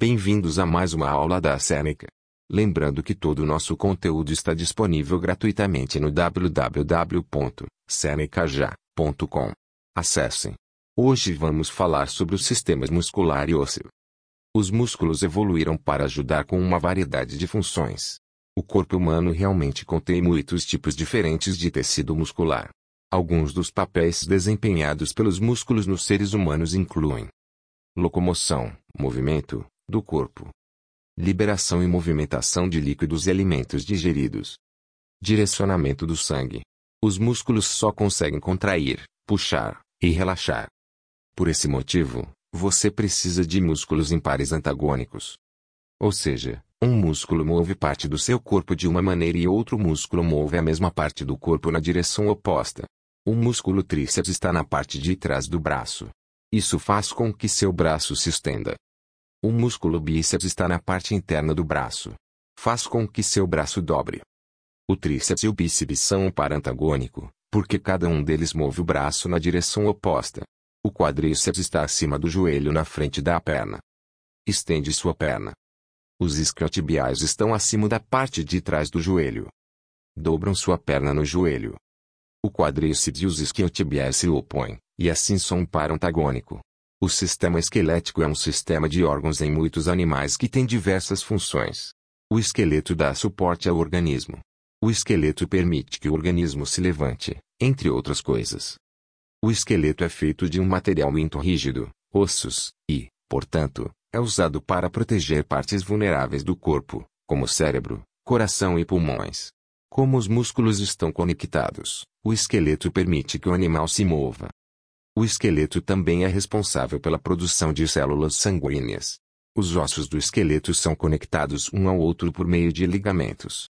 Bem-vindos a mais uma aula da Seneca. Lembrando que todo o nosso conteúdo está disponível gratuitamente no www.senecaja.com. Acessem. Hoje vamos falar sobre os sistemas muscular e ósseo. Os músculos evoluíram para ajudar com uma variedade de funções. O corpo humano realmente contém muitos tipos diferentes de tecido muscular. Alguns dos papéis desempenhados pelos músculos nos seres humanos incluem locomoção, movimento, do corpo, liberação e movimentação de líquidos e alimentos digeridos, direcionamento do sangue. Os músculos só conseguem contrair, puxar e relaxar. Por esse motivo, você precisa de músculos em pares antagônicos. Ou seja, um músculo move parte do seu corpo de uma maneira e outro músculo move a mesma parte do corpo na direção oposta. O músculo tríceps está na parte de trás do braço. Isso faz com que seu braço se estenda. O músculo bíceps está na parte interna do braço. Faz com que seu braço dobre. O tríceps e o bíceps são um par antagônico, porque cada um deles move o braço na direção oposta. O quadríceps está acima do joelho na frente da perna. Estende sua perna. Os isquiotibiais estão acima da parte de trás do joelho. Dobram sua perna no joelho. O quadríceps e os isquiotibiais se opõem, e assim são um par antagônico. O sistema esquelético é um sistema de órgãos em muitos animais que tem diversas funções. O esqueleto dá suporte ao organismo. O esqueleto permite que o organismo se levante, entre outras coisas. O esqueleto é feito de um material muito rígido, ossos, e, portanto, é usado para proteger partes vulneráveis do corpo, como cérebro, coração e pulmões. Como os músculos estão conectados, o esqueleto permite que o animal se mova. O esqueleto também é responsável pela produção de células sanguíneas. Os ossos do esqueleto são conectados um ao outro por meio de ligamentos.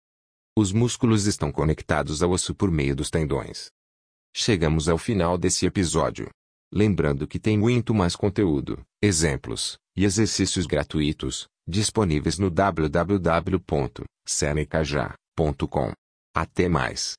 Os músculos estão conectados ao osso por meio dos tendões. Chegamos ao final desse episódio. Lembrando que tem muito mais conteúdo, exemplos e exercícios gratuitos disponíveis no www.senecaja.com. Até mais.